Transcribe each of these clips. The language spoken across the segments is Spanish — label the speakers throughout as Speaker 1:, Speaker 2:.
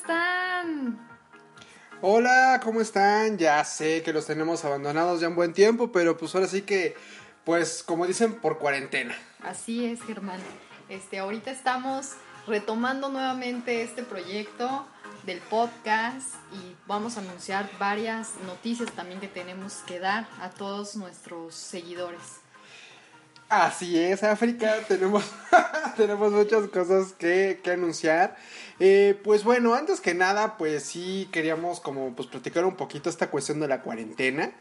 Speaker 1: Están?
Speaker 2: Hola, ¿cómo están? Ya sé que los tenemos abandonados ya un buen tiempo, pero pues ahora sí que, pues como dicen, por cuarentena.
Speaker 1: Así es, Germán. Este, ahorita estamos retomando nuevamente este proyecto del podcast y vamos a anunciar varias noticias también que tenemos que dar a todos nuestros seguidores.
Speaker 2: Así es, África, tenemos, tenemos muchas cosas que, que anunciar. Eh, pues bueno, antes que nada, pues sí queríamos como pues platicar un poquito esta cuestión de la cuarentena.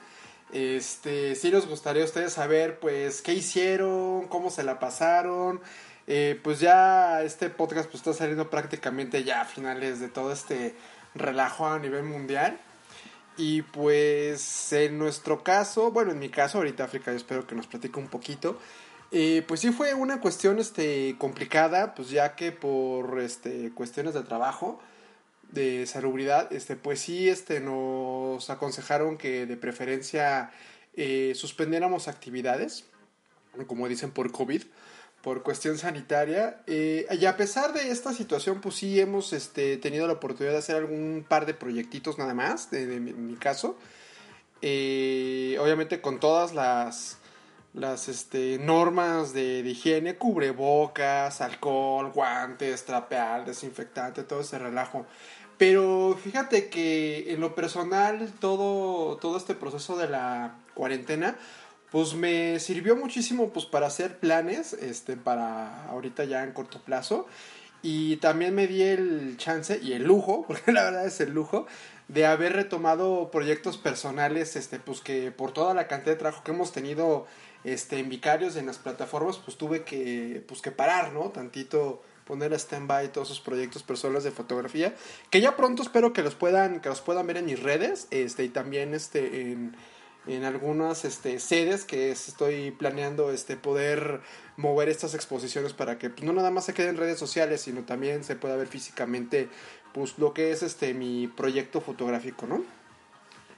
Speaker 2: Este, sí nos gustaría a ustedes saber pues qué hicieron, cómo se la pasaron. Eh, pues ya este podcast pues está saliendo prácticamente ya a finales de todo este relajo a nivel mundial. Y pues en nuestro caso, bueno, en mi caso, ahorita África, yo espero que nos platique un poquito. Eh, pues sí fue una cuestión este, complicada, pues ya que por este, cuestiones de trabajo, de salubridad, este, pues sí este, nos aconsejaron que de preferencia eh, suspendiéramos actividades, como dicen por COVID, por cuestión sanitaria. Eh, y a pesar de esta situación, pues sí hemos este, tenido la oportunidad de hacer algún par de proyectitos nada más, de, mi, mi, caso. Eh, obviamente con todas las, las este, normas de, higiene, cubrebocas, alcohol, guantes, trapear, desinfectante, todo ese relajo. Pero fíjate que en lo personal todo, todo este proceso de la cuarentena pues me sirvió muchísimo pues para hacer planes este para ahorita ya en corto plazo y también me di el chance y el lujo porque la verdad es el lujo de haber retomado proyectos personales este pues que por toda la cantidad de trabajo que hemos tenido este en vicarios en las plataformas pues tuve que pues que parar no tantito poner a stand-by todos esos proyectos personales de fotografía que ya pronto espero que los puedan que los puedan ver en mis redes este y también este en en algunas este, sedes que estoy planeando este, poder mover estas exposiciones para que pues, no nada más se quede en redes sociales, sino también se pueda ver físicamente pues, lo que es este, mi proyecto fotográfico, ¿no?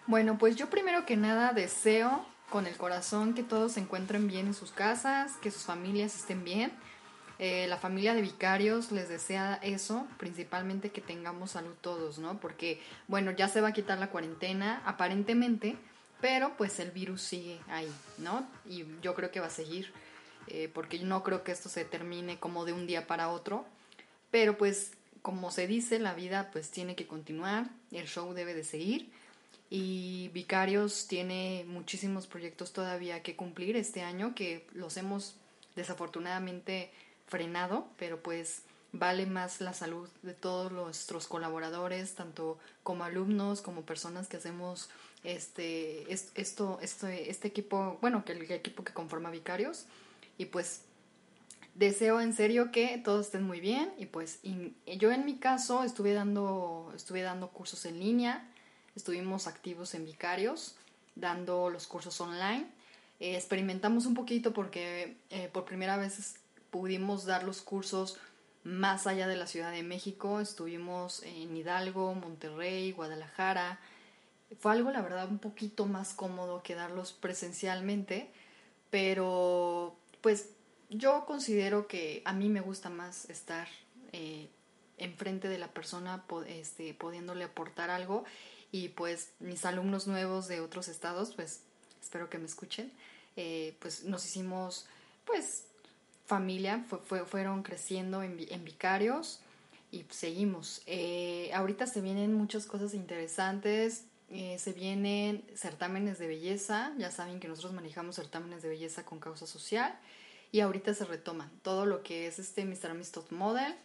Speaker 1: Bueno, pues yo primero que nada deseo con el corazón que todos se encuentren bien en sus casas, que sus familias estén bien. Eh, la familia de vicarios les desea eso, principalmente que tengamos salud todos, ¿no? Porque, bueno, ya se va a quitar la cuarentena, aparentemente, pero pues el virus sigue ahí, ¿no? Y yo creo que va a seguir, eh, porque no creo que esto se termine como de un día para otro, pero pues como se dice, la vida pues tiene que continuar, el show debe de seguir y Vicarios tiene muchísimos proyectos todavía que cumplir este año que los hemos desafortunadamente frenado, pero pues vale más la salud de todos nuestros colaboradores, tanto como alumnos, como personas que hacemos este, esto, este, este equipo, bueno, que el equipo que conforma Vicarios. Y pues deseo en serio que todos estén muy bien. Y pues yo en mi caso estuve dando, estuve dando cursos en línea, estuvimos activos en Vicarios, dando los cursos online. Eh, experimentamos un poquito porque eh, por primera vez pudimos dar los cursos más allá de la Ciudad de México. Estuvimos en Hidalgo, Monterrey, Guadalajara, fue algo, la verdad, un poquito más cómodo que darlos presencialmente, pero pues yo considero que a mí me gusta más estar eh, enfrente de la persona, este, pudiéndole aportar algo y pues mis alumnos nuevos de otros estados, pues espero que me escuchen, eh, pues nos hicimos pues familia, fue, fue, fueron creciendo en, en vicarios y seguimos. Eh, ahorita se vienen muchas cosas interesantes, eh, se vienen certámenes de belleza, ya saben que nosotros manejamos certámenes de belleza con causa social y ahorita se retoman todo lo que es este Mr. Top Model,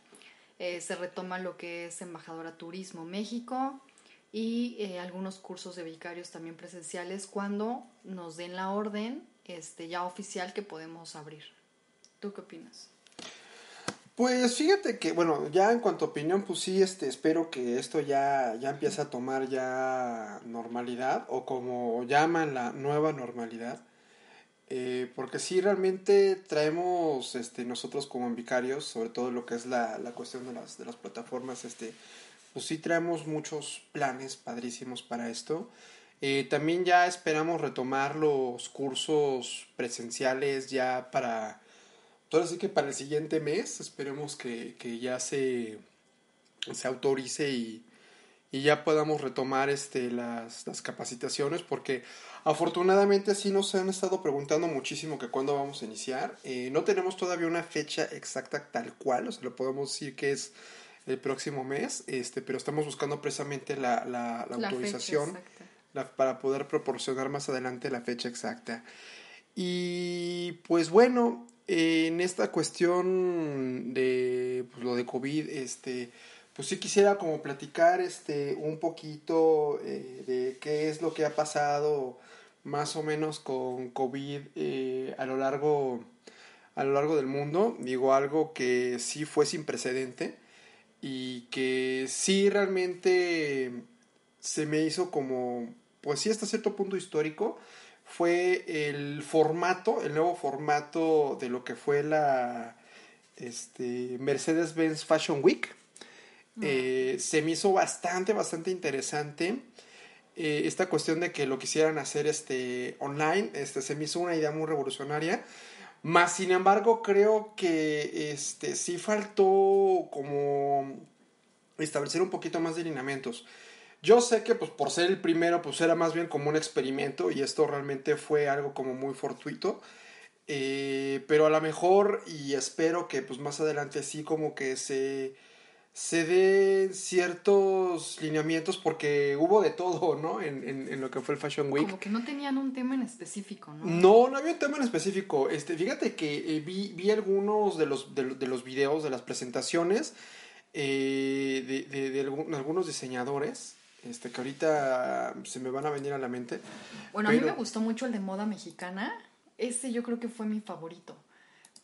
Speaker 1: eh, se retoma lo que es Embajadora Turismo México, y eh, algunos cursos de vicarios también presenciales cuando nos den la orden este, ya oficial que podemos abrir. ¿Tú qué opinas?
Speaker 2: Pues fíjate que, bueno, ya en cuanto a opinión, pues sí, este, espero que esto ya, ya empiece a tomar ya normalidad, o como llaman la nueva normalidad. Eh, porque sí, realmente traemos este, nosotros como vicarios, sobre todo lo que es la, la cuestión de las, de las plataformas, este, pues sí traemos muchos planes padrísimos para esto. Eh, también ya esperamos retomar los cursos presenciales ya para Ahora que para el siguiente mes esperemos que, ya se, se autorice y, ya podamos retomar este, las, capacitaciones porque afortunadamente sí nos han estado preguntando muchísimo que cuándo vamos a iniciar. Eh, no tenemos todavía una fecha exacta tal cual, o sea, lo podemos decir que es el próximo mes, este, pero estamos buscando precisamente la, la, autorización para poder proporcionar más adelante la fecha exacta. Y pues bueno, en esta cuestión de pues, lo de COVID, este, pues sí quisiera como platicar este, un poquito eh, de qué es lo que ha pasado más o menos con COVID eh, a lo largo a lo largo del mundo. Digo algo que sí fue sin precedente y que sí realmente se me hizo como, pues sí hasta cierto punto histórico fue el formato, el nuevo formato de lo que fue la este, Mercedes-Benz Fashion Week. Eh, se me hizo bastante, bastante interesante. Eh, esta cuestión de que lo quisieran hacer este, online, este, se me hizo una idea muy revolucionaria. Más sin embargo, creo que este, sí faltó como establecer un poquito más de lineamientos. Yo sé que pues por ser el primero pues era más bien como un experimento y esto realmente fue algo como muy fortuito. Eh, pero a lo mejor y espero que pues más adelante sí como que se, se den ciertos lineamientos porque hubo de todo, ¿no? En, en, lo que fue el Fashion Week.
Speaker 1: Como que no tenían un tema en específico, ¿no?
Speaker 2: No, no había un tema en específico. Este, fíjate que eh, vi, vi algunos de los, de, los videos, de las presentaciones eh, de, de, de, algunos diseñadores este, que ahorita se me van a venir a la mente.
Speaker 1: Bueno, a mí me gustó mucho el de moda mexicana. Ese yo creo que fue mi favorito.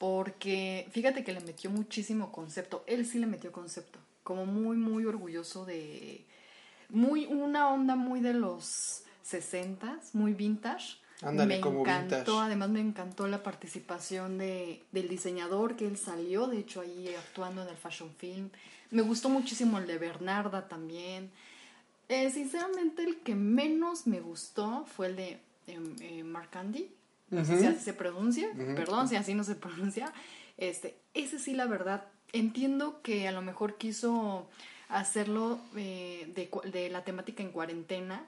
Speaker 1: Porque fíjate que le metió muchísimo concepto. Él sí le metió concepto. Como muy, muy orgulloso de. Muy, una onda muy de los 60 muy vintage.
Speaker 2: Ándale,
Speaker 1: me encantó, además me encantó la participación de, del diseñador que él salió, de hecho ahí actuando en el fashion film. Me gustó muchísimo el de Bernarda también. Eh, sinceramente, el que menos me gustó fue el de em, eh, Mark Andy. Sé si así se pronuncia. Perdón si así no se pronuncia. Este, ese sí, la verdad, entiendo que a lo mejor quiso hacerlo eh, de, la temática en cuarentena,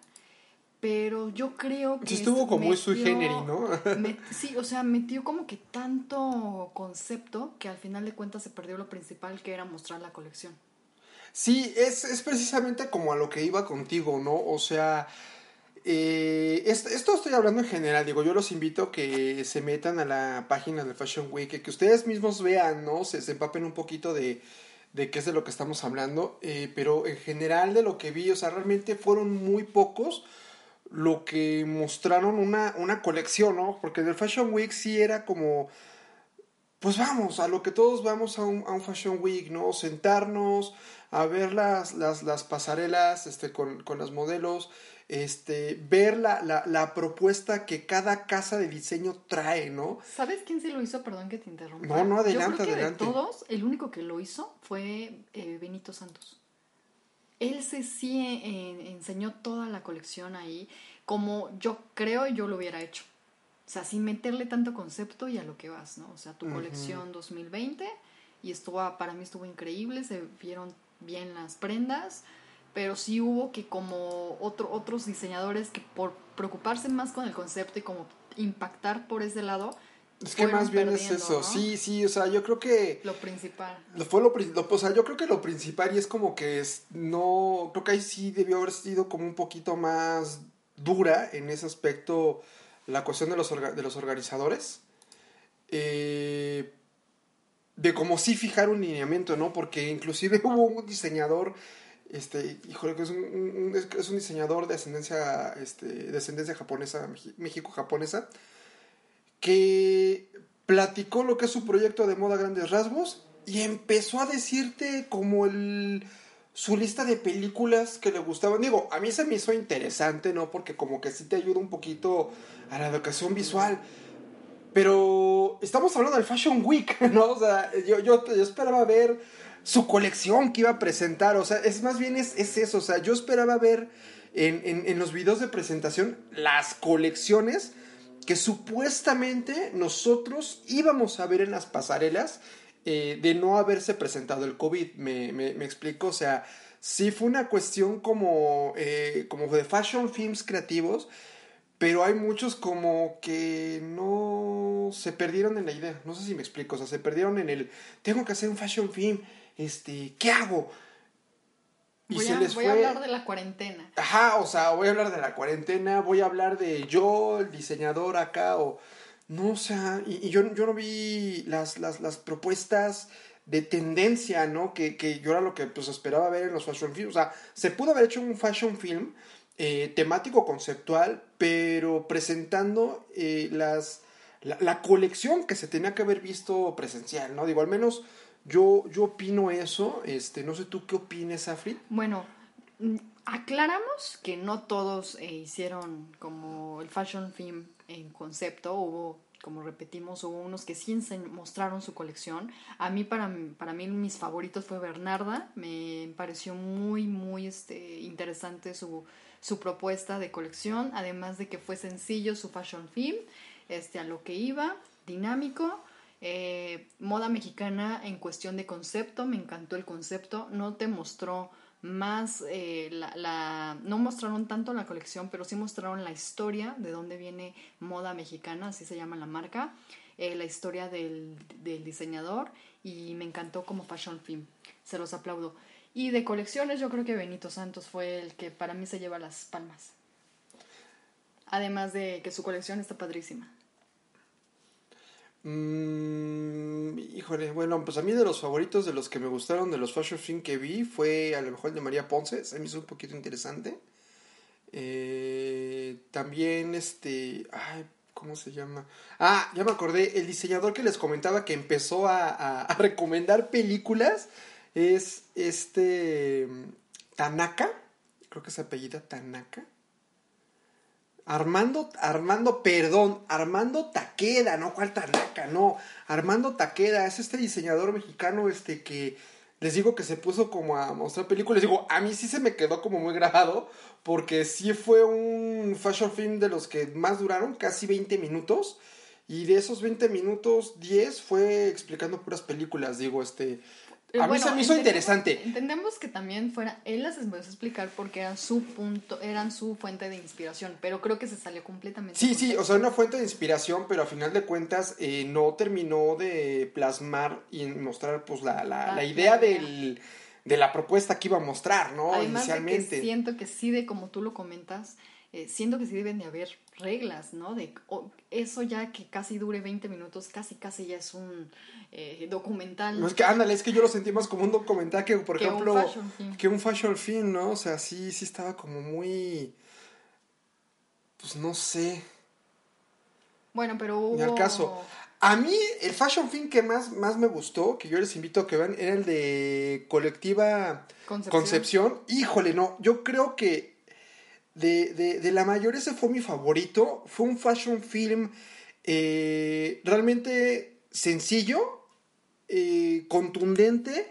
Speaker 1: pero yo creo que...
Speaker 2: Sí, estuvo como muy sui generis, ¿no?
Speaker 1: sí, o sea, metió como que tanto concepto que al final de cuentas se perdió lo principal que era mostrar la colección.
Speaker 2: Sí, es, es precisamente como a lo que iba contigo, ¿no? O sea, eh, esto, estoy hablando en general, digo, yo los invito a que se metan a la página de Fashion Week, que, ustedes mismos vean, ¿no? Se, empapen un poquito de, de qué es de lo que estamos hablando, eh, pero en general de lo que vi, o sea, realmente fueron muy pocos lo que mostraron una, una colección, ¿no? Porque en el Fashion Week sí era como pues vamos, a lo que todos vamos a un, a un Fashion Week, ¿no? Sentarnos, a ver las, las, las pasarelas este, con, con los modelos, este, ver la, la, la, propuesta que cada casa de diseño trae, ¿no?
Speaker 1: ¿Sabes quién se lo hizo? Perdón que te interrumpa.
Speaker 2: No, no, adelante,
Speaker 1: Yo creo
Speaker 2: que adelante.
Speaker 1: De todos, el único que lo hizo fue eh, Benito Santos. Él se sí eh, enseñó toda la colección ahí, como yo creo yo lo hubiera hecho. O sea, sin meterle tanto concepto y a lo que vas, ¿no? O sea, tu colección 2020 y estuvo, para mí estuvo increíble, se vieron bien las prendas, pero sí hubo que como otro, otros diseñadores que por preocuparse más con el concepto y como impactar por ese lado,
Speaker 2: es que más bien es eso, sí, sí, o sea, yo creo que...
Speaker 1: Lo principal.
Speaker 2: Lo fue lo, lo, o sea, yo creo que lo principal y es como que es, no, creo que ahí sí debió haber sido como un poquito más dura en ese aspecto la cuestión de los, de los organizadores. Eh, de cómo sí fijar un lineamiento, ¿no? Porque inclusive hubo un diseñador este, híjole, que es un, es un diseñador de ascendencia, este, descendencia japonesa, México-japonesa, que platicó lo que es su proyecto de moda grandes rasgos y empezó a decirte como el su lista de películas que le gustaban. Digo, a mí se me hizo interesante, ¿no? Porque como que sí te ayuda un poquito a la educación visual. Pero estamos hablando del Fashion Week, ¿no? O sea, yo, yo, esperaba ver su colección que iba a presentar. O sea, es más bien es, eso. O sea, yo esperaba ver en, en los videos de presentación las colecciones que supuestamente nosotros íbamos a ver en las pasarelas eh, de no haberse presentado el COVID. Me, me, explico, o sea, sí fue una cuestión como, eh, como de fashion films creativos, pero hay muchos como que no se perdieron en la idea. No sé si me explico, o sea, se perdieron en el, tengo que hacer un fashion film, este, ¿qué hago?
Speaker 1: Y voy, a, voy a hablar de la cuarentena.
Speaker 2: Ajá, o sea, voy a hablar de la cuarentena, voy a hablar de yo, el diseñador acá, o no, o sea, y, yo, yo no vi las, las, las, propuestas de tendencia, ¿no? Que, que, yo era lo que pues esperaba ver en los fashion films. O sea, se pudo haber hecho un fashion film eh, temático, conceptual, pero presentando eh, las, la, colección que se tenía que haber visto presencial, ¿no? Digo, al menos yo, yo opino eso. Este, no sé tú qué opines, Afri.
Speaker 1: Bueno, mm, aclaramos que no todos eh, hicieron como el fashion film en concepto, hubo, como repetimos, hubo unos que sí mostraron su colección. A mí, para, para mí, mis favoritos fue Bernarda, me pareció muy, muy este, interesante su, su propuesta de colección, además de que fue sencillo su fashion film, este, a lo que iba, dinámico. Eh, moda mexicana en cuestión de concepto, me encantó el concepto, no te mostró más eh, la, no mostraron tanto la colección, pero sí mostraron la historia de dónde viene moda mexicana, así se llama la marca, eh, la historia del, diseñador y me encantó como fashion film, se los aplaudo. Y de colecciones yo creo que Benito Santos fue el que para mí se lleva las palmas. Además de que su colección está padrísima.
Speaker 2: Mm, híjole, bueno, pues a mí de los favoritos, de los que me gustaron, de los fashion film que vi, fue a lo mejor el de María Ponce, se me hizo un poquito interesante. Eh, también este, ay, ¿cómo se llama? Ah, ya me acordé, el diseñador que les comentaba que empezó a, a recomendar películas es este Tanaka, creo que es apellida Tanaka. Armando, Armando, perdón, Armando Taqueda, no cuál Tanaka, no, Armando Taqueda es este diseñador mexicano este que les digo que se puso como a mostrar películas, digo, a mí sí se me quedó como muy grabado porque sí fue un fashion film de los que más duraron, casi 20 minutos. Y de esos 20 minutos 10 fue explicando puras películas, digo, este a mí se me hizo interesante.
Speaker 1: Entendemos que también fuera, él las empezó a explicar porque eran su punto, eran su fuente de inspiración, pero creo que se salió completamente.
Speaker 2: Sí, sí, o sea, una fuente de inspiración, pero a final de cuentas eh, no terminó de plasmar y mostrar pues la, la, la idea del, de la propuesta que iba a mostrar, ¿no?
Speaker 1: Además Inicialmente. siento que sí, de como tú lo comentas, eh, siento que sí deben de haber reglas, ¿no? De eso ya que casi dure 20 minutos, casi casi ya es un eh, documental.
Speaker 2: No es que, ándale, es que yo lo sentí más como un documental que, por ejemplo, que un fashion film, ¿no? O sea, sí, sí estaba como muy, pues no sé.
Speaker 1: Bueno, pero hubo...
Speaker 2: En el caso. A mí, el fashion film que más, más me gustó, que yo les invito a que vean, era el de Colectiva Concepción. Híjole, no, yo creo que de, de, de, la mayor ese fue mi favorito. Fue un fashion film eh, realmente sencillo, eh, contundente.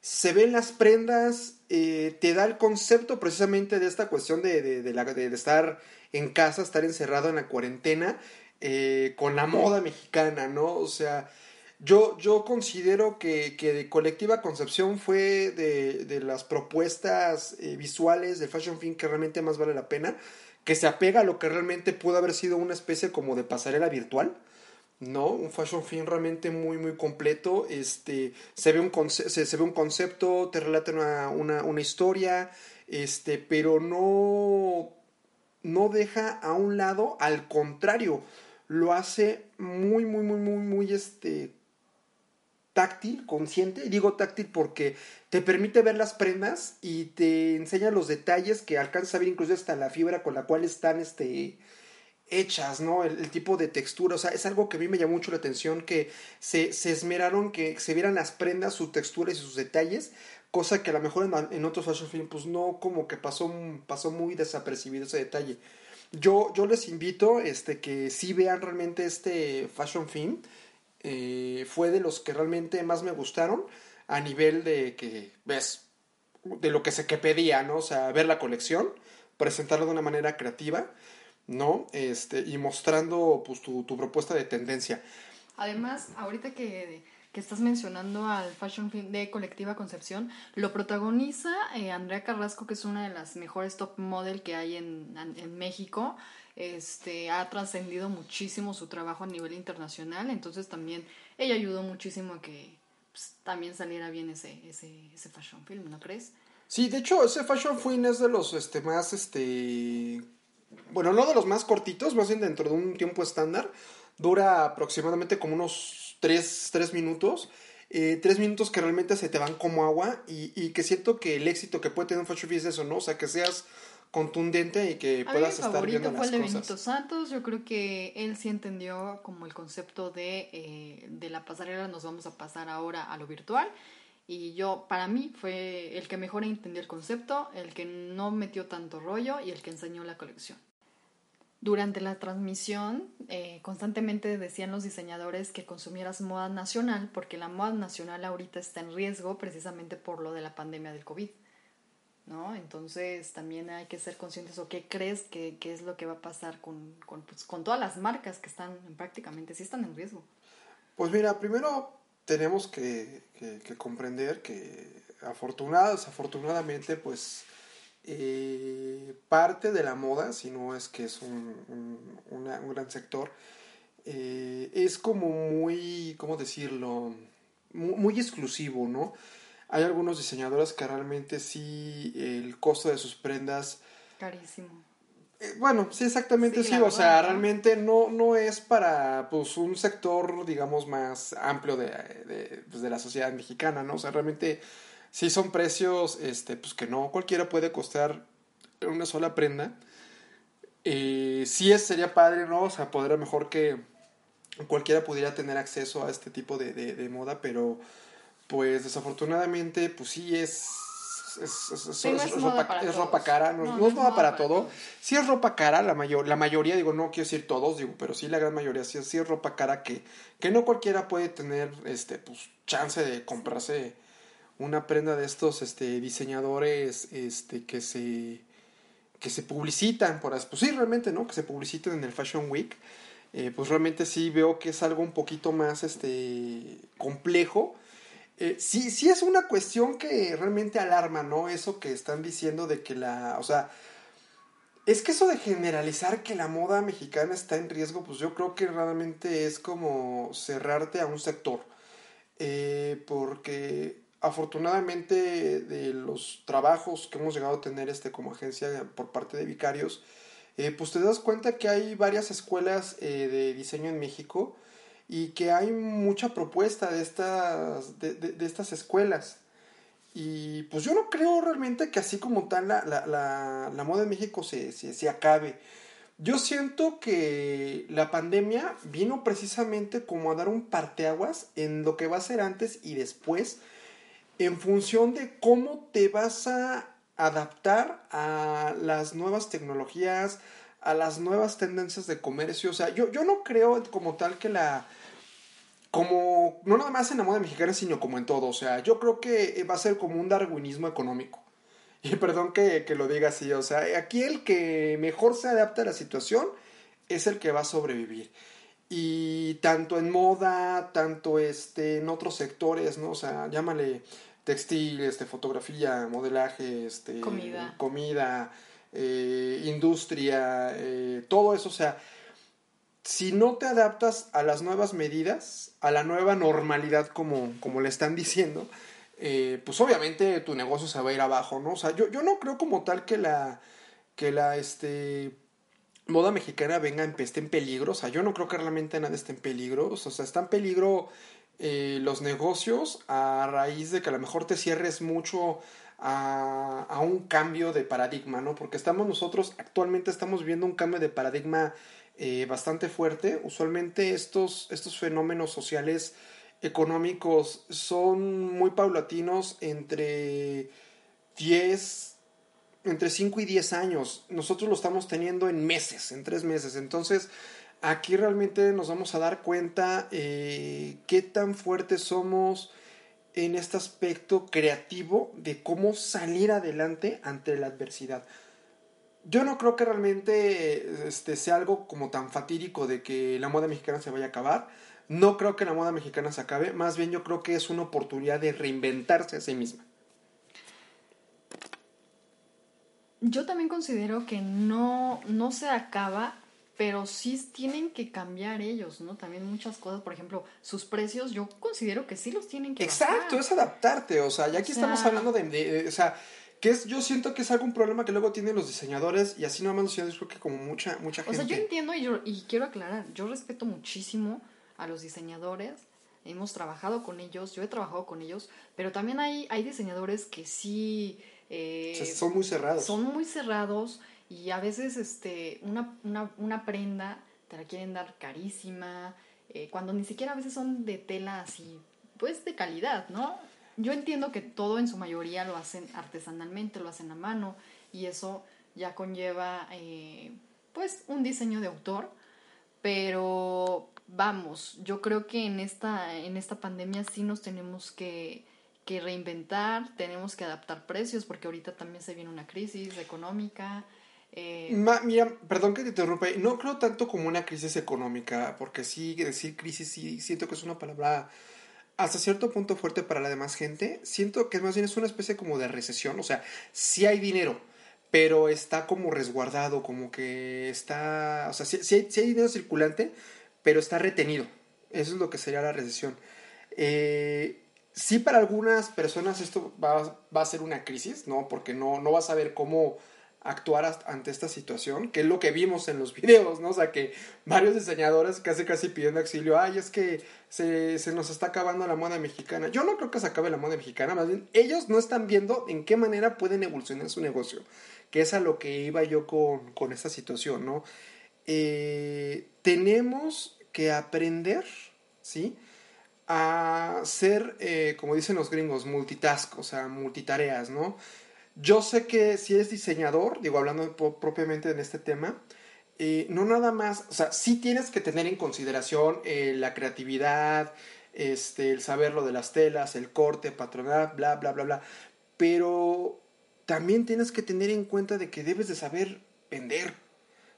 Speaker 2: Se ven las prendas, eh, te da el concepto precisamente de esta cuestión de, de, estar en casa, estar encerrado en la cuarentena, con la moda mexicana, ¿no? O sea, yo, yo considero que, que de Colectiva Concepción fue de, de las propuestas eh, visuales de Fashion Film que realmente más vale la pena, que se apega a lo que realmente pudo haber sido una especie como de pasarela virtual. ¿no? Un fashion film realmente muy, muy completo. Este, se, ve un se, se ve un concepto, te relata una, una, una, historia, este, pero no, no deja a un lado, al contrario, lo hace muy, muy, muy, muy, muy, este, táctil, consciente. Y digo táctil porque te permite ver las prendas y te enseña los detalles que alcanzas a ver incluso hasta la fibra con la cual están este, hechas, ¿no? El, tipo de textura, o sea, es algo que a mí me llamó mucho la atención, que se, se esmeraron que se vieran las prendas, sus texturas y sus detalles, cosa que a lo mejor en, en otros fashion film, pues no, como que pasó, pasó muy desapercibido ese detalle. Yo, yo les invito este, que sí vean realmente este fashion film, eh, fue de los que realmente más me gustaron a nivel de que ves de lo que se que pedía, ¿no? O sea, ver la colección, presentarlo de una manera creativa ¿no? Este, y mostrando pues tu, propuesta de tendencia.
Speaker 1: Además, ahorita que, estás mencionando al Fashion Film de Colectiva Concepción, lo protagoniza eh, Andrea Carrasco, que es una de las mejores top model que hay en, México. Este, ha trascendido muchísimo su trabajo a nivel internacional, entonces también ella ayudó muchísimo a que pues, también saliera bien ese, ese, ese fashion film, ¿no crees?
Speaker 2: Sí, de hecho, ese fashion film es de los este, más este, bueno, no de los más cortitos, más bien dentro de un tiempo estándar. Dura aproximadamente como unos 3, minutos. Eh, tres minutos que realmente se te van como agua y, que siento que el éxito que puede tener un Fashion es eso, ¿no? O sea, que seas contundente y que puedas estar viendo
Speaker 1: fue el de Benito Santos. Yo creo que él sí entendió como el concepto de, eh, de la pasarela, nos vamos a pasar ahora a lo virtual. Y yo, para mí, fue el que mejor entendió el concepto, el que no metió tanto rollo y el que enseñó la colección. Durante la transmisión, eh, constantemente decían los diseñadores que consumieras moda nacional, porque la moda nacional ahorita está en riesgo precisamente por lo de la pandemia del COVID. ¿No? Entonces también hay que ser conscientes o qué crees que, es lo que va a pasar con, con, pues, con todas las marcas que están prácticamente, sí están en riesgo.
Speaker 2: Pues mira, primero tenemos que, comprender que afortunada, desafortunadamente, pues eh, parte de la moda, si no es que es un, gran sector, eh, es como muy, ¿cómo decirlo? Muy, exclusivo, ¿no? Hay algunos diseñadores que realmente sí el costo de sus prendas...
Speaker 1: Carísimo
Speaker 2: eh, bueno, sí, exactamente sí, o sea, realmente no, no es para pues un sector, digamos, más amplio de, de, pues, de la sociedad mexicana, ¿no? O sea, realmente sí son precios, este, pues que no cualquiera puede costar una sola prenda. Eh, sí es, sería padre, ¿no? O sea, podría mejor que cualquiera pudiera tener acceso a este tipo de, de moda, pero pues desafortunadamente, pues sí es es, ropa, cara, no, es moda para, todo. Sí es ropa cara, la, mayor, la mayoría, digo, no quiero decir todos, digo, pero sí la gran mayoría, sí, sí es ropa cara que, que no cualquiera puede tener, este, pues, chance de comprarse una prenda de estos, este, diseñadores, este, que se, que se publicitan, por, pues sí, realmente, ¿no? Que se publicitan en el Fashion Week. Eh, pues realmente sí veo que es algo un poquito más, este, complejo eh, sí, sí es una cuestión que realmente alarma, ¿no? Eso que están diciendo de que la, o sea, es que eso de generalizar que la moda mexicana está en riesgo, pues yo creo que realmente es como cerrarte a un sector. Eh, porque afortunadamente de los trabajos que hemos llegado a tener este como agencia por parte de Vicarios, eh, pues te das cuenta que hay varias escuelas de diseño en México y que hay mucha propuesta de estas, de, de, estas escuelas. Y pues yo no creo realmente que así como tal la, la, la, moda en México se, se, se, acabe. Yo siento que la pandemia vino precisamente como a dar un parteaguas en lo que va a ser antes y después, en función de cómo te vas a adaptar a las nuevas tecnologías, a las nuevas tendencias de comercio. O sea, yo, yo no creo como tal que la, como, no nada más en la moda mexicana, sino como en todo. O sea, yo creo que va a ser como un darwinismo económico. Y perdón que, lo diga así, o sea, aquí el que mejor se adapta a la situación es el que va a sobrevivir. Y tanto en moda, tanto este, en otros sectores, ¿no? O sea, llámale textil, este, fotografía, modelaje, este,
Speaker 1: comida,
Speaker 2: comida eh, industria, eh, todo eso, o sea, si no te adaptas a las nuevas medidas, a la nueva normalidad como, como le están diciendo, eh, pues obviamente tu negocio se va a ir abajo, ¿no? O sea, yo, yo no creo como tal que la, que la, este, moda mexicana venga, esté en peligro, o sea, yo no creo que realmente nada esté en peligro, o sea, está en peligro eh, los negocios a raíz de que a lo mejor te cierres mucho a, a, un cambio de paradigma, ¿no? Porque estamos nosotros, actualmente estamos viendo un cambio de paradigma eh, bastante fuerte. Usualmente estos, estos fenómenos sociales económicos son muy paulatinos entre 10, entre 5 y 10 años. Nosotros lo estamos teniendo en meses, en tres meses. Entonces, aquí realmente nos vamos a dar cuenta eh, qué tan fuertes somos en este aspecto creativo de cómo salir adelante ante la adversidad. Yo no creo que realmente este, sea algo como tan fatídico de que la moda mexicana se vaya a acabar. No creo que la moda mexicana se acabe. Más bien yo creo que es una oportunidad de reinventarse a sí misma.
Speaker 1: Yo también considero que no, no se acaba, pero sí tienen que cambiar ellos, ¿no? También muchas cosas, por ejemplo, sus precios, yo considero que sí los tienen que
Speaker 2: Exacto, es adaptarte, o sea, ya aquí estamos hablando de, o sea, que es, yo siento que es algún problema que luego tienen los diseñadores y así no más los diseñadores creo que como mucha, mucha gente.
Speaker 1: O sea, yo entiendo y, yo, y quiero aclarar, yo respeto muchísimo a los diseñadores, hemos trabajado con ellos, yo he trabajado con ellos, pero también hay, hay diseñadores que sí
Speaker 2: eh, son muy cerrados.
Speaker 1: Son muy cerrados y a veces este, una, una, una prenda te la quieren dar carísima, eh, cuando ni siquiera a veces son de tela así, pues de calidad, ¿no? Yo entiendo que todo en su mayoría lo hacen artesanalmente, lo hacen a mano y eso ya conlleva eh, pues un diseño de autor, pero vamos, yo creo que en esta, en esta pandemia sí nos tenemos que que reinventar, tenemos que adaptar precios porque ahorita también se viene una crisis económica. Eh...
Speaker 2: mira, perdón que te interrumpa, no creo tanto como una crisis económica, porque sí, decir crisis sí siento que es una palabra hasta cierto punto fuerte para la demás gente. Siento que más bien es una especie como de recesión, o sea, sí hay dinero, pero está como resguardado, como que está, o sea, sí, hay, dinero circulante, pero está retenido. Eso es lo que sería la recesión. Eh, sí para algunas personas esto va, a ser una crisis, ¿no? Porque no, no vas a ver cómo actuar ante esta situación, que es lo que vimos en los videos, ¿no? O sea, que varios diseñadores casi casi pidiendo auxilio, ay, es que se, se, nos está acabando la moda mexicana. Yo no creo que se acabe la moda mexicana, más bien ellos no están viendo en qué manera pueden evolucionar su negocio, que es a lo que iba yo con, con esta situación, ¿no? Eh, tenemos que aprender, ¿sí? a ser, eh, como dicen los gringos, multitask, o sea, multitareas, ¿no? Yo sé que si eres diseñador, digo, hablando propiamente en este tema, eh, no nada más, o sea, sí tienes que tener en consideración eh, la creatividad, este, el saber lo de las telas, el corte, patronal, bla, bla, bla, bla, pero también tienes que tener en cuenta de que debes de saber vender,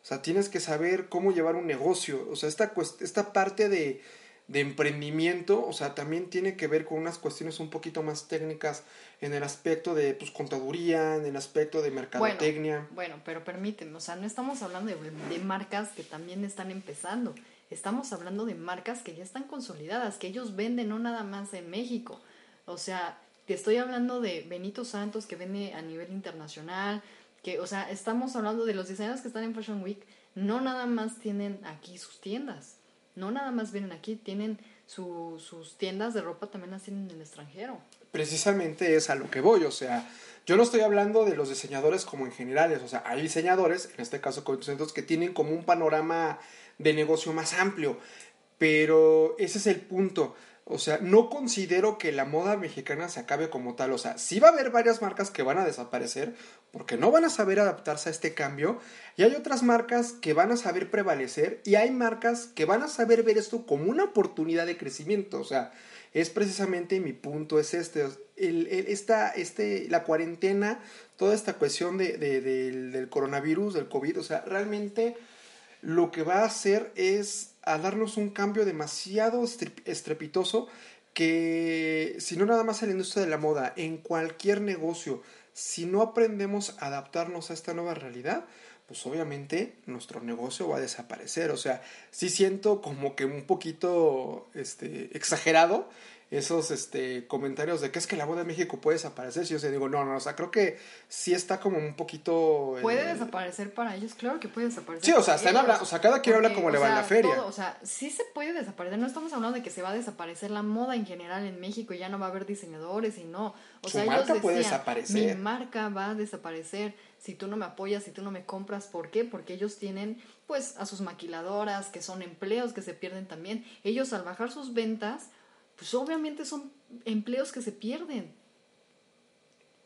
Speaker 2: o sea, tienes que saber cómo llevar un negocio, o sea, esta, esta parte de de emprendimiento, o sea, también tiene que ver con unas cuestiones un poquito más técnicas en el aspecto de pues, contaduría, en el aspecto de mercadotecnia.
Speaker 1: Bueno, pero permíteme, o sea, no estamos hablando de, de, marcas que también están empezando, estamos hablando de marcas que ya están consolidadas, que ellos venden no nada más en México, o sea, te estoy hablando de Benito Santos que vende a nivel internacional, que, o sea, estamos hablando de los diseñadores que están en Fashion Week, no nada más tienen aquí sus tiendas no nada más vienen aquí, tienen sus tiendas de ropa también así en el extranjero.
Speaker 2: Precisamente es a lo que voy, o sea, yo no estoy hablando de los diseñadores como en generales, o sea, hay diseñadores, en este caso centros, que tienen como un panorama de negocio más amplio, pero ese es el punto. O sea, no considero que la moda mexicana se acabe como tal. O sea, sí va a haber varias marcas que van a desaparecer porque no van a saber adaptarse a este cambio. Y hay otras marcas que van a saber prevalecer. Y hay marcas que van a saber ver esto como una oportunidad de crecimiento. O sea, es precisamente mi punto, es este. El, esta, este la cuarentena, toda esta cuestión de, del, del coronavirus, del COVID, o sea, realmente lo que va a hacer es a darnos un cambio demasiado estrepitoso que si no nada más en la industria de la moda, en cualquier negocio, si no aprendemos a adaptarnos a esta nueva realidad, pues obviamente nuestro negocio va a desaparecer. O sea, sí siento como que un poquito este, exagerado esos este, comentarios de que es que la moda en México puede desaparecer. Si yo se digo, no, no, o sea, creo que sí está como un poquito...
Speaker 1: ¿Puede desaparecer para ellos? Claro que puede desaparecer.
Speaker 2: Sí, o sea, están hablando, o sea, cada quien habla como le va en la feria.
Speaker 1: o sea, sí se puede desaparecer. No estamos hablando de que se va a desaparecer la moda en general en México y ya no va a haber diseñadores y no. O
Speaker 2: Su sea, marca puede desaparecer.
Speaker 1: Mi marca va a desaparecer si tú no me apoyas, si tú no me compras. ¿Por qué? Porque ellos tienen pues a sus maquiladoras, que son empleos que se pierden también. Ellos al bajar sus ventas pues obviamente son empleos que se pierden.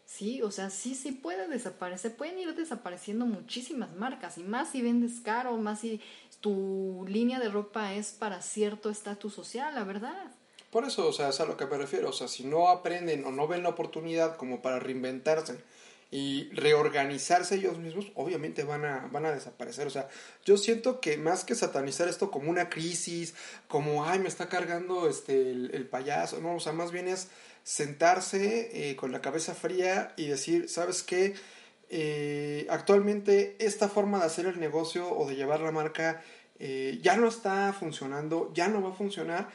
Speaker 1: Sí, o sea, sí, sí puede desaparecer, pueden ir desapareciendo muchísimas marcas, y más si vendes caro, más si tu línea de ropa es para cierto estatus social, la verdad.
Speaker 2: Por eso, o sea, es a lo que me refiero, o sea, si no aprenden o no ven la oportunidad como para reinventarse y reorganizarse ellos mismos, obviamente van a, van a desaparecer. O sea, yo siento que más que satanizar esto como una crisis, como, ay, me está cargando este, el, payaso, no, o sea, más bien es sentarse eh, con la cabeza fría y decir, ¿sabes qué? Eh, actualmente esta forma de hacer el negocio o de llevar la marca eh, ya no está funcionando, ya no va a funcionar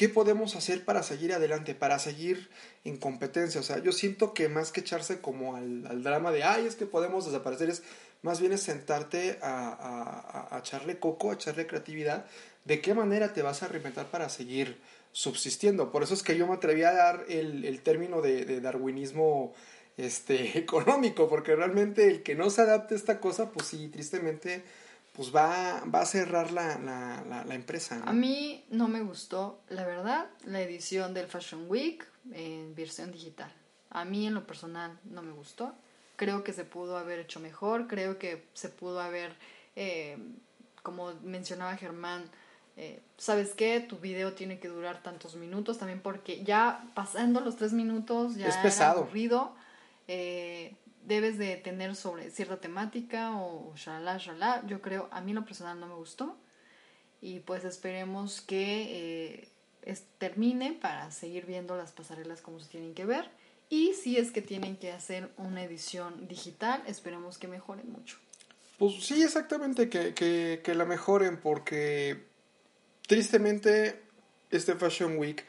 Speaker 2: ¿Qué podemos hacer para seguir adelante, para seguir en competencia? O sea, yo siento que más que echarse como al, drama de, ay, es que podemos desaparecer, es más bien es sentarte a, a, echarle coco, a echarle creatividad, de qué manera te vas a reinventar para seguir subsistiendo. Por eso es que yo me atreví a dar el, término de, de, darwinismo este, económico, porque realmente el que no se adapte a esta cosa, pues sí, tristemente pues va, va a cerrar la, la, la, empresa.
Speaker 1: A mí no me gustó, la verdad, la edición del Fashion Week en versión digital. A mí en lo personal no me gustó. Creo que se pudo haber hecho mejor, creo que se pudo haber, eh, como mencionaba Germán, eh, ¿sabes qué? Tu video tiene que durar tantos minutos también porque ya pasando los tres minutos ya es pesado. aburrido. Eh, debes de tener sobre cierta temática o shalala, shalala. Yo creo, a mí lo personal no me gustó. Y pues esperemos que eh, termine para seguir viendo las pasarelas como se tienen que ver. Y si es que tienen que hacer una edición digital, esperemos que mejoren mucho.
Speaker 2: Pues sí, exactamente, que, que, que la mejoren porque tristemente este Fashion Week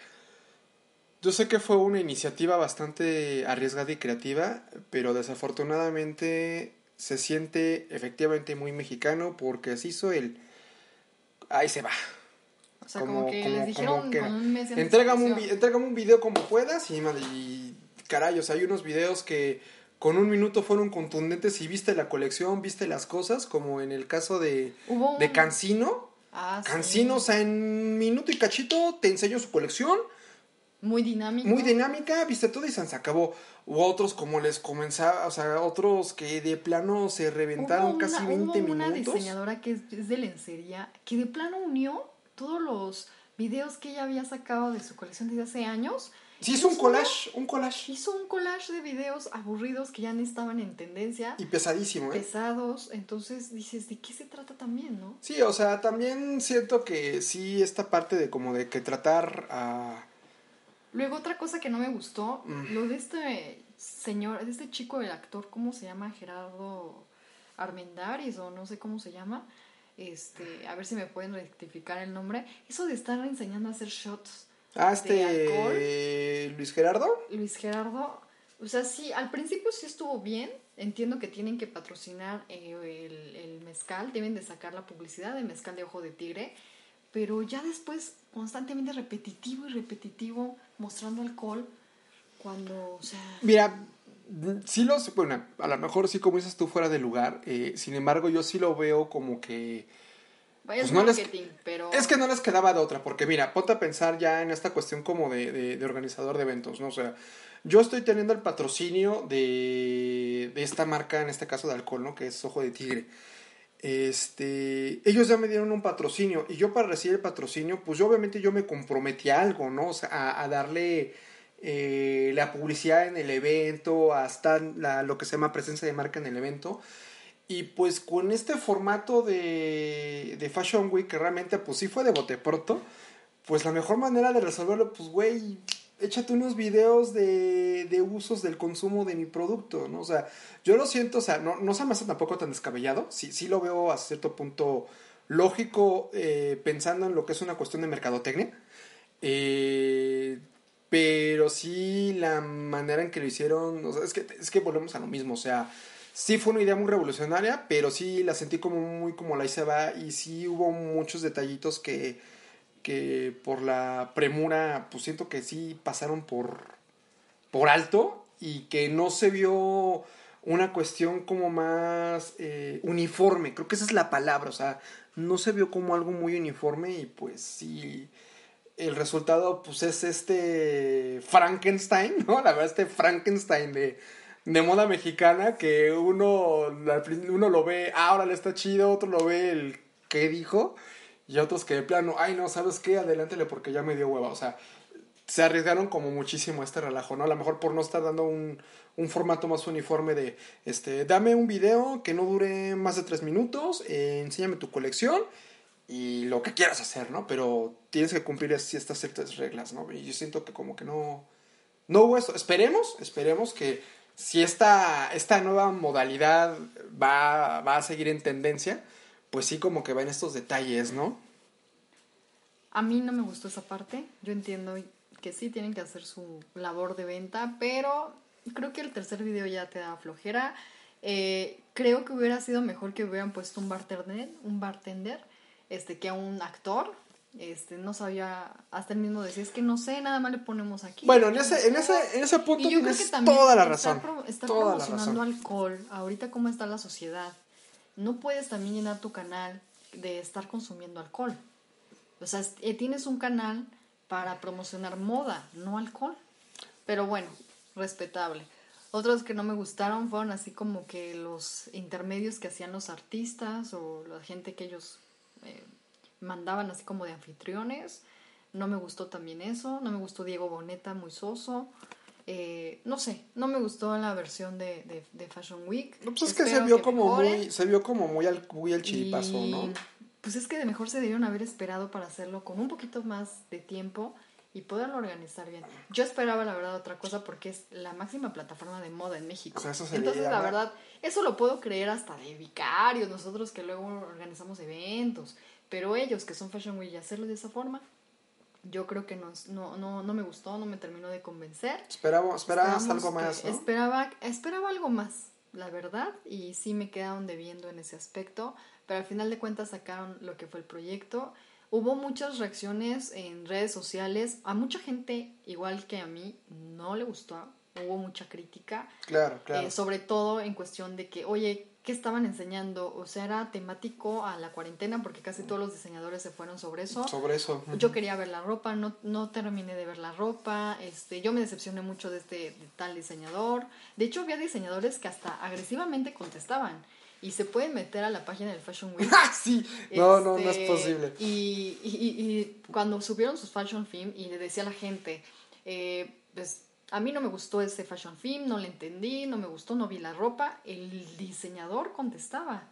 Speaker 2: yo sé que fue una iniciativa bastante arriesgada y creativa, pero desafortunadamente se siente efectivamente muy mexicano porque se hizo el... Ahí se va.
Speaker 1: O sea, como, que les dijeron que, un mes
Speaker 2: entrégame, un, un video como puedas y, y caray, o sea, hay unos videos que con un minuto fueron contundentes y viste la colección, viste las cosas, como en el caso de, de Cancino. Ah, Cancino, o sea, en minuto y cachito te enseño su colección
Speaker 1: muy dinámica.
Speaker 2: Muy dinámica, viste todo y se acabó. U otros como les comenzaba, o sea, otros que de plano se reventaron casi 20 hubo una
Speaker 1: diseñadora que es, de lencería, que de plano unió todos los videos que ella había sacado de su colección desde hace años.
Speaker 2: Sí, hizo un collage, un collage.
Speaker 1: Hizo un collage de videos aburridos que ya no estaban en tendencia.
Speaker 2: Y pesadísimo, ¿eh?
Speaker 1: Pesados, entonces dices, ¿de qué se trata también, no?
Speaker 2: Sí, o sea, también siento que sí, esta parte de como de que tratar a
Speaker 1: Luego otra cosa que no me gustó, mm. lo de este señor, de este chico, el actor, ¿cómo se llama? Gerardo Armendaris o no sé cómo se llama. Este, a ver si me pueden rectificar el nombre. Eso de estar enseñando a hacer shots.
Speaker 2: Ah, este Luis Gerardo.
Speaker 1: Luis Gerardo. O sea, sí, al principio sí estuvo bien. Entiendo que tienen que patrocinar eh, el, el mezcal, deben de sacar la publicidad de mezcal de ojo de tigre pero ya después constantemente repetitivo y repetitivo mostrando alcohol cuando, o sea...
Speaker 2: Mira, sí lo, bueno, a lo mejor sí como dices tú fuera de lugar, eh, sin embargo yo sí lo veo como que...
Speaker 1: Pues no marketing, pero...
Speaker 2: Es que no les quedaba de otra, porque mira, ponte a pensar ya en esta cuestión como de, de, organizador de eventos, ¿no? O sea, yo estoy teniendo el patrocinio de, de esta marca, en este caso de alcohol, ¿no? Que es Ojo de Tigre este, ellos ya me dieron un patrocinio y yo para recibir el patrocinio, pues yo obviamente yo me comprometí a algo, ¿no? O sea, a, darle eh, la publicidad en el evento, hasta lo que se llama presencia de marca en el evento. Y pues con este formato de, de Fashion Week, que realmente pues sí fue de bote pronto, pues la mejor manera de resolverlo, pues güey, échate unos videos de, de, usos del consumo de mi producto, ¿no? O sea, yo lo siento, o sea, no, no se me hace tampoco tan descabellado, sí, sí lo veo a cierto punto lógico eh, pensando en lo que es una cuestión de mercadotecnia. Eh, pero sí la manera en que lo hicieron, es que, es que volvemos a lo mismo, o sea, sí fue una idea muy revolucionaria, pero sí la sentí como muy como la hice va y sí hubo muchos detallitos que, que por la premura, pues siento que sí pasaron por, por alto y que no se vio una cuestión como más eh, uniforme, creo que esa es la palabra, o sea, no se vio como algo muy uniforme y pues sí el resultado pues es este Frankenstein, ¿no? La verdad, este Frankenstein de, de moda mexicana que uno, uno lo ve, ah, ahora le está chido, otro lo ve el que dijo y otros que de plano, ay no, ¿sabes qué? Adelántele porque ya me dio hueva, o sea, se arriesgaron como muchísimo a este relajo, ¿no? A lo mejor por no estar dando un, un formato más uniforme de, este, dame un video que no dure más de tres minutos, eh, enséñame tu colección y lo que quieras hacer, ¿no? Pero tienes que cumplir estas ciertas reglas, ¿no? Y yo siento que como que no, no hubo eso. Esperemos, esperemos que si esta, esta nueva modalidad va, va a seguir en tendencia, pues sí como que va en estos detalles, ¿no?
Speaker 1: A mí no me gustó esa parte. Yo entiendo que sí tienen que hacer su labor de venta, pero creo que el tercer video ya te da flojera. Eh, creo que hubiera sido mejor que hubieran puesto un bartender, un bartender este, que a un actor. Este, no sabía, hasta el mismo decía, es que no sé, nada más le ponemos aquí.
Speaker 2: Bueno, en ese, en ese, en ese punto tienes toda la razón.
Speaker 1: Está, promocionando alcohol, ahorita cómo está la sociedad. No puedes también llenar tu canal de estar consumiendo alcohol. O sea, eh, tienes un canal para promocionar moda, no alcohol. Pero bueno, respetable. Otros que no me gustaron fueron así como que los intermedios que hacían los artistas o la gente que ellos eh, mandaban así como de anfitriones. No me gustó también eso. No me gustó Diego Boneta, muy soso. Eh, no sé, no me gustó la versión de, de, Fashion Week.
Speaker 2: pues es que se vio como muy, se vio como muy al, muy al chiripazo, ¿no?
Speaker 1: Pues es que de mejor se debieron haber esperado para hacerlo con un poquito más de tiempo y poderlo organizar bien. Yo esperaba la verdad otra cosa porque es la máxima plataforma de moda en México. Entonces, la verdad, eso lo puedo creer hasta de vicarios, nosotros que luego organizamos eventos, pero ellos que son Fashion Week y hacerlo de esa forma, yo creo que no, no, no, me gustó, no me terminó de convencer.
Speaker 2: Esperamos, esperabas algo más,
Speaker 1: Esperaba, esperaba algo más, la verdad, y sí me quedaron debiendo en ese aspecto, pero al final de cuentas sacaron lo que fue el proyecto Hubo muchas reacciones en redes sociales. A mucha gente, igual que a mí, no le gustó. Hubo mucha crítica.
Speaker 2: Claro, claro.
Speaker 1: Eh, sobre todo en cuestión de que, oye, ¿qué estaban enseñando? O sea, era temático a la cuarentena porque casi todos los diseñadores se fueron sobre eso.
Speaker 2: Sobre eso.
Speaker 1: Yo quería ver la ropa, no, no terminé de ver la ropa. Este, yo me decepcioné mucho de este tal diseñador. De hecho, había diseñadores que hasta agresivamente contestaban y se pueden meter a la página del Fashion Week.
Speaker 2: ¡Ah, sí! No, no, no es este, posible.
Speaker 1: Y, y, cuando subieron sus Fashion Film y le decía a la gente, eh, pues a mí no me gustó ese Fashion Film, no le entendí, no me gustó, no vi la ropa, el diseñador contestaba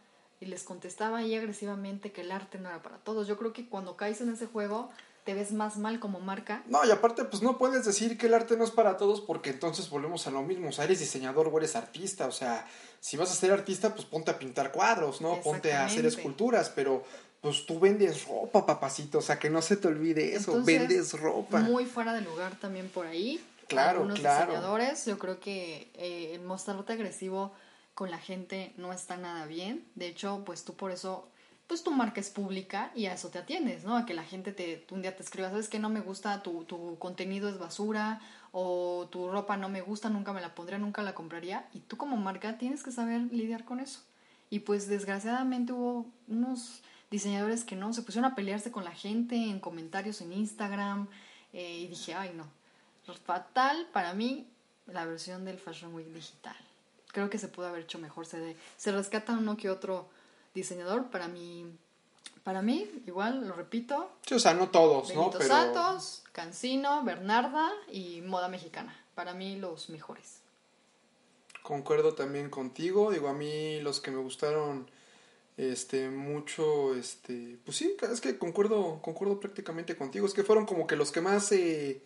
Speaker 1: y les contestaba ahí agresivamente que el arte no era para todos. Yo creo que cuando caes en ese juego te ves más mal como marca.
Speaker 2: No, y aparte, pues no puedes decir que el arte no es para todos porque entonces volvemos a lo mismo. O sea, eres diseñador o eres artista. O sea, si vas a ser artista, pues ponte a pintar cuadros, ¿no? Ponte a hacer esculturas, pero pues tú vendes ropa, papacito. O sea, que no se te olvide eso, vendes ropa.
Speaker 1: Muy fuera de lugar también por ahí.
Speaker 2: Claro,
Speaker 1: Algunos
Speaker 2: claro.
Speaker 1: diseñadores, yo creo que eh, el mostrarte agresivo con la gente no está nada bien. De hecho, pues tú por eso pues tu marca es pública y a eso te atiendes, ¿no? A que la gente te, un día te escriba, sabes que no me gusta, tu, tu contenido es basura o tu ropa no me gusta, nunca me la pondría, nunca la compraría. Y tú como marca tienes que saber lidiar con eso. Y pues desgraciadamente hubo unos diseñadores que no, se pusieron a pelearse con la gente en comentarios en Instagram eh, y dije, ay no, fatal para mí la versión del Fashion Week digital. Creo que se pudo haber hecho mejor, se, se rescata uno que otro diseñador para mí, para mí, igual, lo repito.
Speaker 2: Sí, o sea, no todos,
Speaker 1: ¿no? Pero... Santos, Cancino, Bernarda y Moda Mexicana. Para mí los mejores.
Speaker 2: Concuerdo también contigo. Digo, a mí los que me gustaron este mucho este pues sí es que concuerdo concuerdo prácticamente contigo es que fueron como que los que más se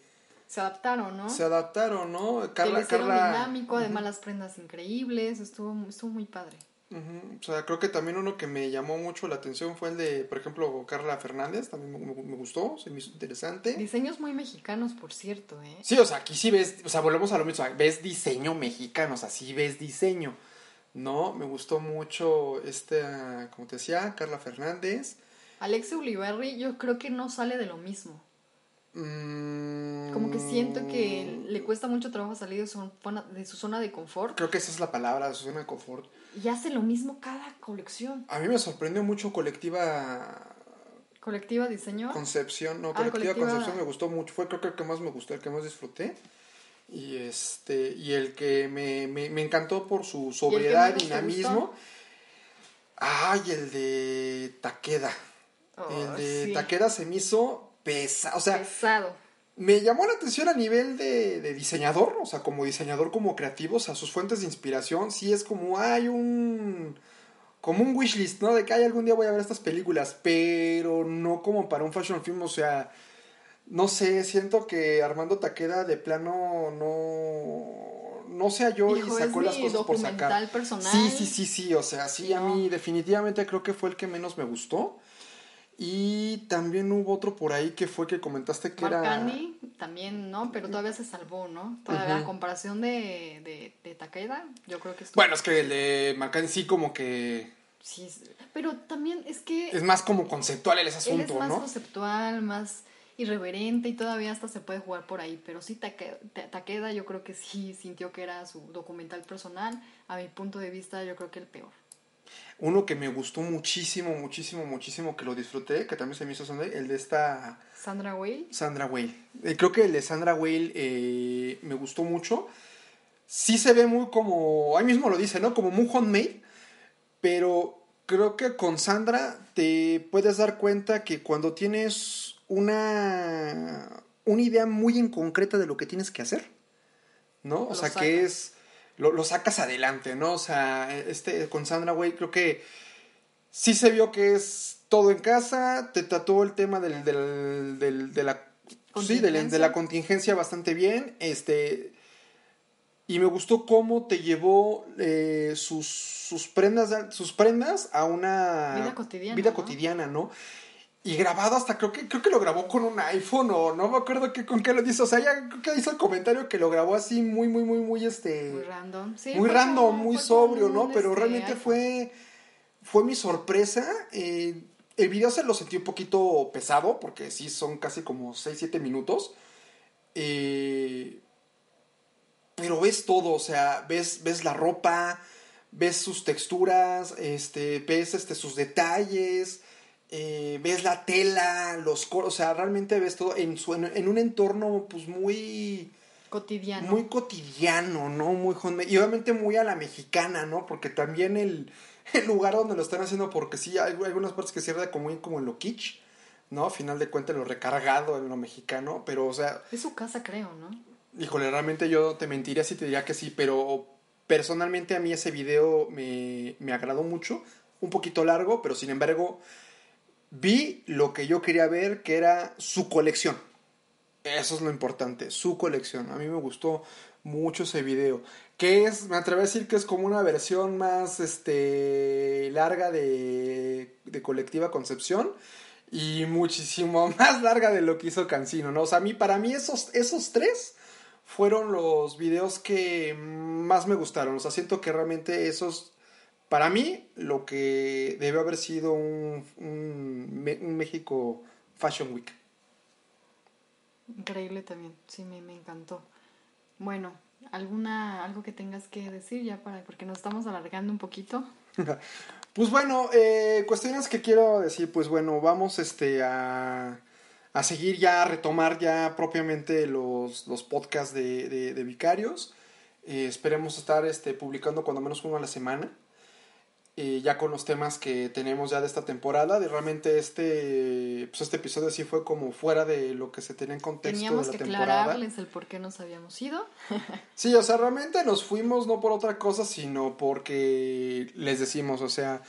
Speaker 1: adaptaron no
Speaker 2: se adaptaron no
Speaker 1: Carla Carla dinámico además las prendas increíbles estuvo estuvo muy padre
Speaker 2: Ujú, O sea, creo que también uno que me llamó mucho la atención fue el de, por ejemplo, Carla Fernández, también me, me- me gustó, se me hizo interesante.
Speaker 1: Diseños muy mexicanos, por cierto, ¿eh?
Speaker 2: Sí, o sea, aquí sí ves, o sea, volvemos a lo mismo, ves diseño mexicano, o sea, sí ves diseño, ¿no? Me gustó mucho esta, como te decía, Carla Fernández.
Speaker 1: Alexia Ulibarri yo creo que no sale de lo mismo.
Speaker 2: Mm,
Speaker 1: Como que siento que le cuesta mucho trabajo salir de su, zona- de su zona de confort
Speaker 2: Creo que esa es la palabra, su zona de confort.
Speaker 1: Y hace lo mismo cada colección.
Speaker 2: A mí me sorprendió mucho colectiva
Speaker 1: Colectiva Diseño.
Speaker 2: Concepción, no,
Speaker 1: Ah,
Speaker 2: colectiva, Concepción me gustó mucho, fue creo que el que más me gustó, el que más disfruté. Y este, y el que me, me, me encantó por su sobriedad y dinamismo. Ay, el de Takeda.
Speaker 1: Oh,
Speaker 2: el de
Speaker 1: sí.
Speaker 2: Takeda se me hizo pesado. O sea,
Speaker 1: Pesado.
Speaker 2: Me llamó la atención a nivel de, de diseñador, o sea, como diseñador, como creativo, o sea, sus fuentes de inspiración, sí es como hay un como un wishlist, ¿no? De que hay algún día voy a ver estas películas, pero no como para un fashion film, o sea, no sé, siento que Armando Taqueda de plano no no sea yo
Speaker 1: Hijo,
Speaker 2: y sacó las cosas por sacar.
Speaker 1: personal.
Speaker 2: Sí, sí, sí, sí, o sea, sí, a mí definitivamente creo que fue el que menos me gustó. Y también hubo otro por ahí que fue que comentaste que era...
Speaker 1: Andy también, ¿no? Pero todavía se salvó, ¿no? Todavía
Speaker 2: Ujú.
Speaker 1: a comparación de, de, de Takeda, yo creo que estuvo-
Speaker 2: Bueno, es que el de Marcán sí como que
Speaker 1: Sí, pero también es que
Speaker 2: es más como conceptual el ese
Speaker 1: él es
Speaker 2: asunto,
Speaker 1: más
Speaker 2: ¿no?
Speaker 1: conceptual, más irreverente y todavía hasta se puede jugar por ahí. Pero sí, Take- Ta- Takeda yo creo que sí sintió que era su documental personal. A mi punto de vista, yo creo que el peor.
Speaker 2: Uno que me gustó muchísimo, muchísimo, muchísimo, que lo disfruté, que también se me hizo sonreír, el de esta
Speaker 1: Sandra Whale.
Speaker 2: Sandra Whale. Eh, creo que el de Sandra Whale eh, me gustó mucho. Sí se ve muy como, ahí mismo lo dice, ¿no? Como muy homemade, pero creo que con Sandra te puedes dar cuenta que cuando tienes una, una idea muy en concreta de lo que tienes que hacer, ¿no? O sea,
Speaker 1: sacas.
Speaker 2: que es, lo, lo sacas adelante, ¿no? O sea, este, con Sandra Whale creo que sí se vio que es todo en casa, te trató el tema del, del, del- de la sí, de, la- de la
Speaker 1: Contingencia.
Speaker 2: bastante bien, este y me gustó cómo te llevó eh, sus, sus prendas sus prendas a una
Speaker 1: Vida cotidiana,
Speaker 2: vida
Speaker 1: ¿no?
Speaker 2: cotidiana, ¿no? Y grabado hasta creo que creo que lo grabó con un iPhone o no me acuerdo qué con qué lo hizo, o sea, ya creo que hizo el comentario que lo grabó así muy muy muy muy este
Speaker 1: Muy random. Sí,
Speaker 2: muy random, muy sobrio, ¿no? Pero
Speaker 1: este,
Speaker 2: realmente
Speaker 1: iPhone.
Speaker 2: fue, fue mi sorpresa. eh, el video se lo sentí un poquito pesado, porque sí son casi como 6, 7 minutos. Eh, pero ves todo, o sea, ves, ves la ropa, ves sus texturas, este, ves este, sus detalles, eh, ves la tela, los coros, o sea, realmente ves todo en, su, en, en un entorno pues muy
Speaker 1: cotidiano.
Speaker 2: muy cotidiano, ¿no? Muy y obviamente muy a la mexicana, ¿no? Porque también el, el lugar donde lo están haciendo, porque sí, hay algunas partes que cierra como, como en lo kitsch, ¿no? A final de cuentas lo recargado en lo mexicano, pero o sea,
Speaker 1: Es su casa, creo, ¿no?
Speaker 2: híjole, realmente yo te mentiría si te diría que sí, pero personalmente a mí ese video me, me agradó mucho, un poquito largo, pero sin embargo vi lo que yo quería ver, que era su colección. Eso es lo importante, su colección. A mí me gustó mucho ese video. Que es, me atrevo a decir que es como una versión más este larga de, de Colectiva Concepción y muchísimo más larga de lo que hizo Cancino, ¿no? O sea, a mí, para mí esos, esos tres fueron los videos que más me gustaron. O sea, siento que realmente esos, para mí, lo que debe haber sido un, un, Me- un México Fashion Week.
Speaker 1: Increíble también. Sí, me, me encantó. Bueno, ¿alguna, algo que tengas que decir ya para, porque nos estamos alargando un poquito?
Speaker 2: Pues bueno, eh, cuestiones que quiero decir, pues bueno, vamos este a, a seguir ya, a retomar ya propiamente los, los podcasts de, de- de Vicarios. Eh, esperemos estar este, publicando cuando menos uno a la semana. Eh, ya con los temas que tenemos ya de esta temporada. De realmente este, pues este episodio sí fue como fuera de lo que se tenía en contexto
Speaker 1: Teníamos
Speaker 2: de la
Speaker 1: que
Speaker 2: temporada.
Speaker 1: aclararles el por qué nos habíamos ido.
Speaker 2: Sí, o sea, realmente nos fuimos no por otra cosa, sino porque les decimos, o sea,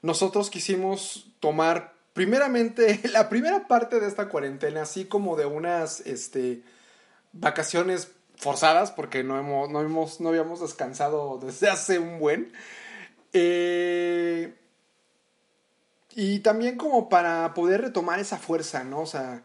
Speaker 2: nosotros quisimos tomar primeramente la primera parte de esta cuarentena, así como de unas este vacaciones forzadas, porque no hemos, no hemos, no habíamos descansado desde hace un buen. Eh, y también como para poder retomar esa fuerza, ¿no? O sea,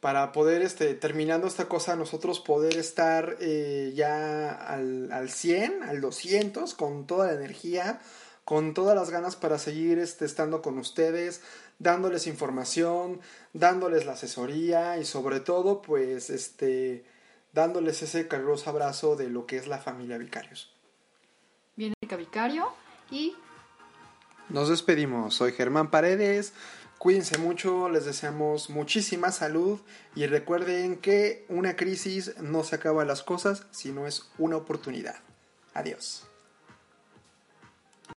Speaker 2: para poder, este, terminando esta cosa, nosotros poder estar eh, ya al, al 100, al 200, con toda la energía, con todas las ganas para seguir este, estando con ustedes, dándoles información, dándoles la asesoría y sobre todo, pues, este, dándoles ese caluroso abrazo de lo que es la familia Vicarios.
Speaker 1: Viene Vicario
Speaker 2: nos despedimos. Soy Germán Paredes. Cuídense mucho, les deseamos muchísima salud y recuerden que una crisis no se acaba las cosas, sino es una oportunidad. Adiós.